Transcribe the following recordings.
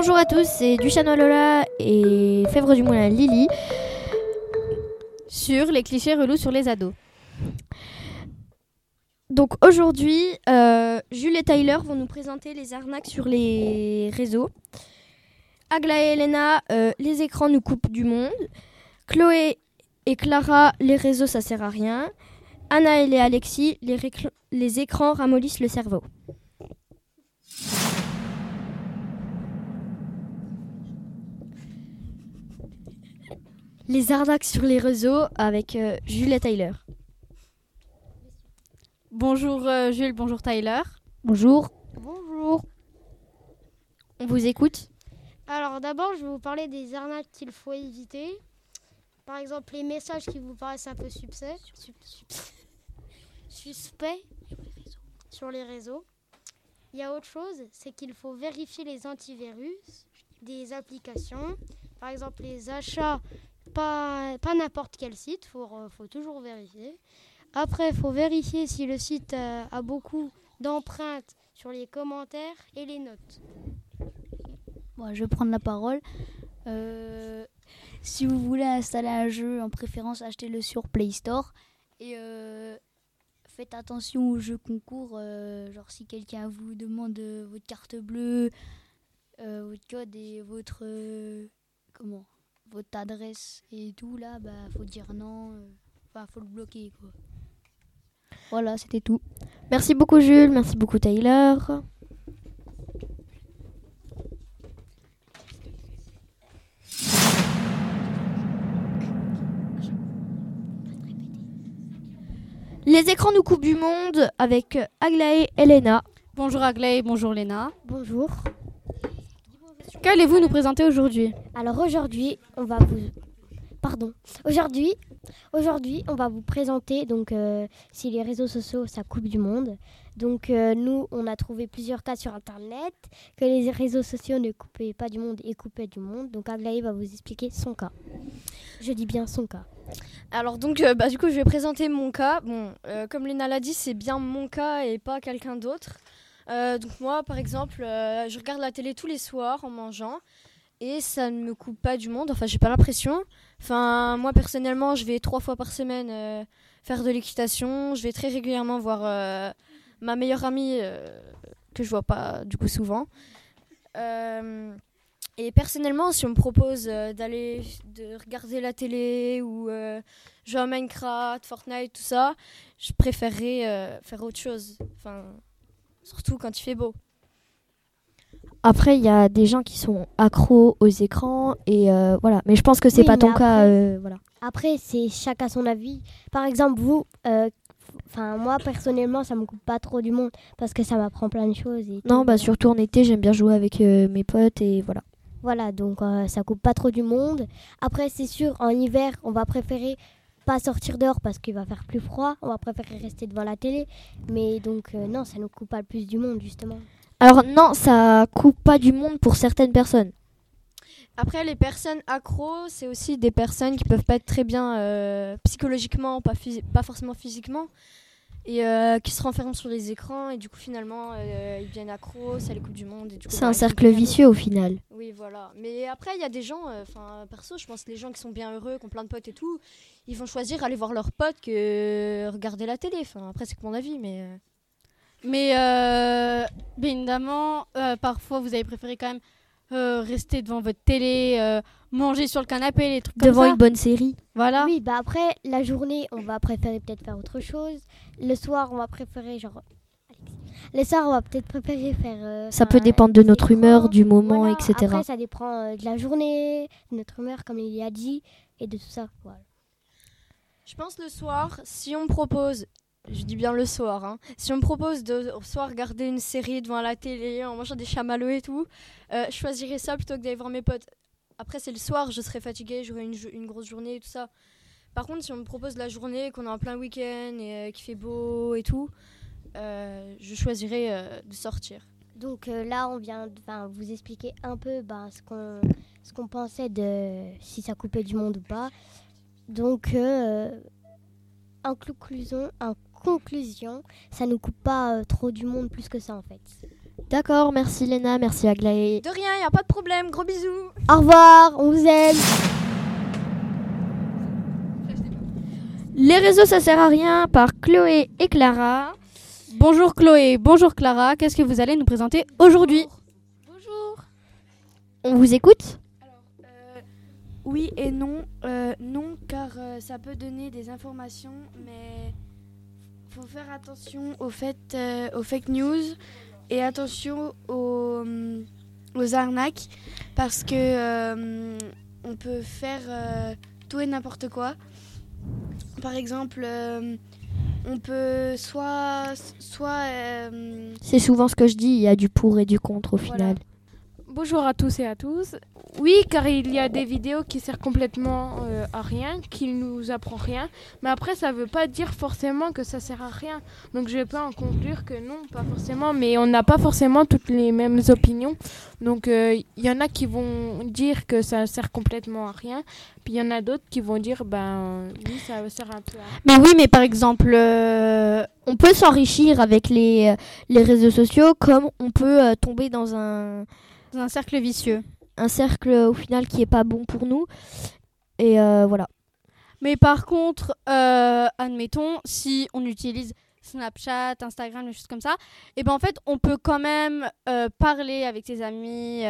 bonjour à tous, c'est Duchano Lola et Fèvre du Moulin Lily sur les clichés relous sur les ados. Donc aujourd'hui, euh, Jules et Tyler vont nous présenter les arnaques sur les réseaux. Agla et Elena, euh, les écrans nous coupent du monde. Chloé et Clara, les réseaux ça sert à rien. Anna et Alexis, les, les écrans ramollissent le cerveau. Les arnaques sur les réseaux avec euh, Jules et Tyler. Bonjour euh, Jules, bonjour Tyler. Bonjour. Bonjour. On vous écoute Alors d'abord, je vais vous parler des arnaques qu'il faut éviter. Par exemple, les messages qui vous paraissent un peu suspects, suspects sur les réseaux. Il y a autre chose, c'est qu'il faut vérifier les antivirus des applications. Par exemple, les achats pas, n'importe quel site, il faut, faut, toujours vérifier. Après, il faut vérifier si le site euh, a beaucoup d'empreintes sur les commentaires et les notes. Je vais prendre la parole. Euh, si vous voulez installer un jeu, en préférence, achetez-le sur Play Store. Et euh, faites attention aux jeux concours. genre, si quelqu'un vous demande votre carte bleue, votre code et votre. comment? Votre adresse et tout, là, bah, faut dire non. Euh, enfin, faut le bloquer, quoi. Voilà, c'était tout. Merci beaucoup, Jules. Merci beaucoup, Taylor. Les écrans nous coupent du monde avec Aglaé et Lena. Bonjour Aglaé, bonjour Lena. Bonjour. Qu'allez-vous nous présenter aujourd'hui? Alors aujourd'hui, on va vous pardon. Aujourd'hui, aujourd'hui, on va vous présenter donc euh, si les réseaux sociaux ça coupe du monde. Donc euh, nous, on a trouvé plusieurs cas sur internet que les réseaux sociaux ne coupaient pas du monde et coupaient du monde. Donc Aglaé va vous expliquer son cas. Je dis bien son cas. Alors donc euh, bah, du coup, je vais présenter mon cas. Bon, comme Léna l'a dit, c'est bien mon cas et pas quelqu'un d'autre. Euh, donc moi, par exemple, euh, je regarde la télé tous les soirs en mangeant et ça ne me coupe pas du monde. Enfin, j'ai pas l'impression. Enfin, moi personnellement, je vais trois fois par semaine euh, faire de l'équitation. Je vais très régulièrement voir ma meilleure amie que je vois pas du coup souvent. et personnellement, si on me propose d'aller de regarder la télé ou jouer à Minecraft, Fortnite, tout ça, je préférerais faire autre chose. Enfin, surtout quand il fait beau. Après, il y a des gens qui sont accros aux écrans et euh, voilà. Mais je pense que c'est pas ton cas. Euh, voilà. Après, c'est chacun son avis. Par exemple, vous, euh, enfin moi personnellement, ça me coupe pas trop du monde parce que ça m'apprend plein de choses. Et non, bah surtout en été, j'aime bien jouer avec mes potes et voilà. Voilà, donc ça coupe pas trop du monde. Après, c'est sûr, en hiver, on va préférer pas sortir dehors parce qu'il va faire plus froid. On va préférer rester devant la télé. Mais donc, euh, non, ça ne coupe pas le plus du monde, justement. Alors, non, ça coupe pas du monde pour certaines personnes. Après, les personnes accros, c'est aussi des personnes qui peuvent pas être très bien euh, psychologiquement, pas, pas forcément physiquement et euh, qui se renferment sur les écrans et du coup finalement euh, ils deviennent accros, c'est les coupe du monde. C'est un cercle vicieux au final. Oui voilà, mais après il y a des gens, euh, enfin perso je pense que les gens qui sont bien heureux, qui ont plein de potes et tout, ils vont choisir aller voir leurs potes que regarder la télé. Enfin après c'est que mon avis mais... Mais bien évidemment, parfois vous avez préféré quand même euh, rester devant votre télé, euh, manger sur le canapé, les trucs devant comme ça. une bonne série. Voilà. Oui, bah après la journée, on va préférer peut-être faire autre chose. Le soir, on va préférer genre les soirs, on va peut-être préférer faire. Euh, ça peut dépendre de notre humeur, du moment, etc. Après, ça dépend de la journée, de notre humeur, comme il y a dit, et de tout ça. Voilà. Je pense le soir, si on me propose je dis bien le soir. Hein. Si on me propose de soir regarder une série devant la télé en mangeant des chamallows et tout, euh, je choisirais ça plutôt que d'aller voir mes potes. Après, c'est le soir, je serais fatiguée, j'aurais une, grosse journée et tout ça. Par contre, si on me propose la journée, qu'on est en plein week-end et euh, qu'il fait beau et tout, euh, je choisirais de sortir. Donc là, on vient vous expliquer un peu ben, ce qu'on pensait de si ça coupait du monde ou pas. Donc, en conclusion, en conclusion, ça ne coupe pas euh, trop du monde plus que ça en fait. D'accord, merci Léna, merci Aglaé. De rien, y a pas de problème. Gros bisous. Au revoir, on vous aime. Les réseaux, ça sert à rien par Chloé et Clara. Bonjour Chloé, bonjour Clara, qu'est-ce que vous allez nous présenter aujourd'hui? Bonjour. On vous écoute? Euh, oui et non. Euh, non, car euh, ça peut donner des informations, mais faut faire attention au fait, euh, aux fake news et attention aux, aux arnaques, parce que euh, on peut faire euh, tout et n'importe quoi. Par exemple, euh, on peut soit, soit euh, C'est souvent ce que je dis, il y a du pour et du contre au Voilà. Bonjour à tous et à tous. Oui, car il y a des vidéos qui servent complètement euh, à rien, qui nous apprend rien. Mais après, ça veut pas dire forcément que ça sert à rien. Donc je peux en conclure que non, pas forcément. Mais on n'a pas forcément toutes les mêmes opinions. Donc euh, il y en a qui vont dire que ça sert complètement à rien. Puis il y en a d'autres qui vont dire, ben oui, ça sert un peu à rien. Mais oui, mais par exemple, euh, On peut s'enrichir avec les, les réseaux sociaux comme on peut euh, tomber dans un, dans un cercle vicieux. un cercle au final qui est pas bon pour nous. Et euh, voilà. Mais par contre, euh, admettons, si on utilise Snapchat, Instagram, des choses comme ça, et ben en fait, on peut quand même euh, parler avec ses amis,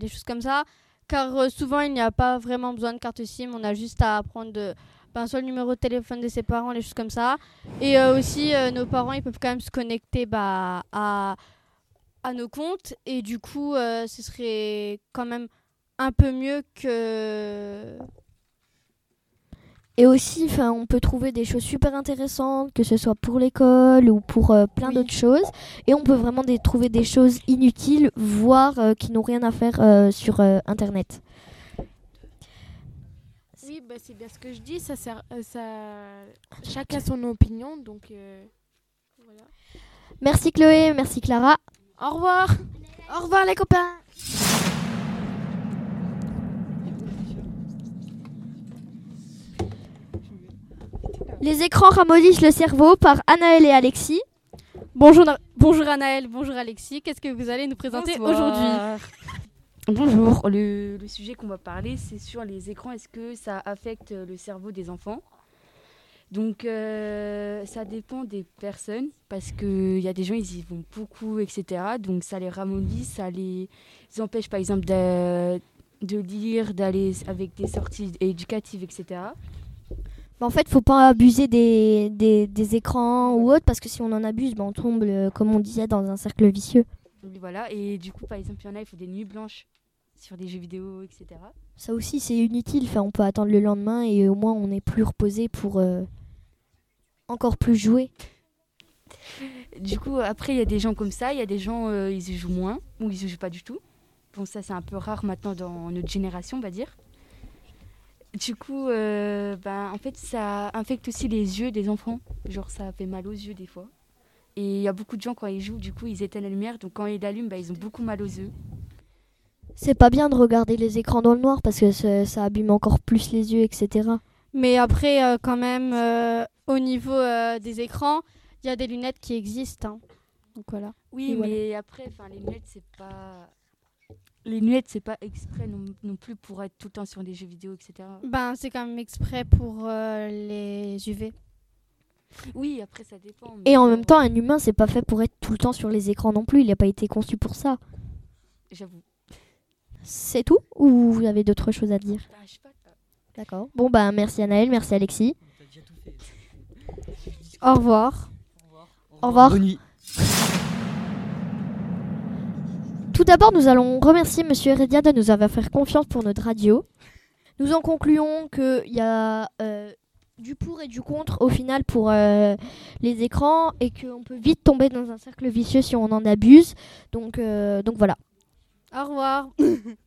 des choses comme ça, car souvent il n'y a pas vraiment besoin de carte SIM, on a juste à prendre de, ben, soit le numéro de téléphone de ses parents, des choses comme ça, et aussi nos parents ils peuvent quand même se connecter bah, à à nos comptes, et du coup, euh, ce serait quand même un peu mieux que Et aussi, enfin, on peut trouver des choses super intéressantes, que ce soit pour l'école ou pour euh, plein Oui. d'autres choses. Et on peut vraiment des- trouver des choses inutiles, voire euh, qui n'ont rien à faire euh, sur euh, Internet. Oui, bah, c'est bien ce que je dis. Ça sert, euh, ça... Chacun son opinion. Donc euh, voilà. Merci Chloé, merci Clara. Au revoir. Au revoir les copains. Les écrans ramollissent le cerveau par Anaël et Alexis. Bonjour, bonjour Anaël, bonjour Alexis. Qu'est-ce que vous allez nous présenter aujourd'hui Bonjour, le, le sujet qu'on va parler, c'est sur les écrans. Est-ce que ça affecte le cerveau des enfants? Donc, euh, ça dépend des personnes, parce qu'il y a des gens, ils y vont beaucoup, etc. Donc, ça les ramollit, ça les empêche, par exemple, de, de lire, d'aller avec des sorties éducatives, etc. Bah, en fait, faut pas abuser des, des, des écrans ou autres, parce que si on en abuse, bah, on tombe, euh, comme on disait, dans un cercle vicieux. Voilà, et du coup, par exemple, il y en a, il faut des nuits blanches sur des jeux vidéo, etc. Ça aussi, c'est inutile. Enfin, on peut attendre le lendemain et au moins, on est plus reposé pour euh, encore plus jouer. Du coup, après, il y a des gens comme ça, il y a des gens, euh, ils jouent moins, ou ils y jouent pas du tout. Bon, ça, c'est un peu rare maintenant dans notre génération, on va dire. Du coup, ben, en fait, ça infecte aussi les yeux des enfants. Genre, ça fait mal aux yeux des fois. Et il y a beaucoup de gens, quand ils jouent, du coup, ils éteignent la lumière. Donc, quand ils l'allument, ben, ils ont beaucoup mal aux yeux. C'est pas bien de regarder les écrans dans le noir parce que ça, ça abîme encore plus les yeux, etc. Mais après, euh, quand même, euh, au niveau euh, des écrans, il y a des lunettes qui existent. hein. Donc voilà. Oui, Et voilà. mais après, enfin, les lunettes, c'est pas... Les lunettes, c'est pas exprès non, non plus pour être tout le temps sur des jeux vidéo, etc. Ben, c'est quand même exprès pour euh, les UV. Oui, après, ça dépend. mais Et en même temps, un humain, c'est pas fait pour être tout le temps sur les écrans non plus. Il n'a pas été conçu pour ça. J'avoue. C'est tout Ou vous avez d'autres choses à dire D'accord. Bon, bah, merci Anaël, merci Alexis. Au revoir. Au revoir. Bonne nuit. Tout d'abord, nous allons remercier Monsieur Heredia de nous avoir fait confiance pour notre radio. Nous en concluons qu'il y a euh, du pour et du contre au final pour euh, les écrans et qu'on peut vite tomber dans un cercle vicieux si on en abuse. Donc, euh, donc voilà. Au revoir.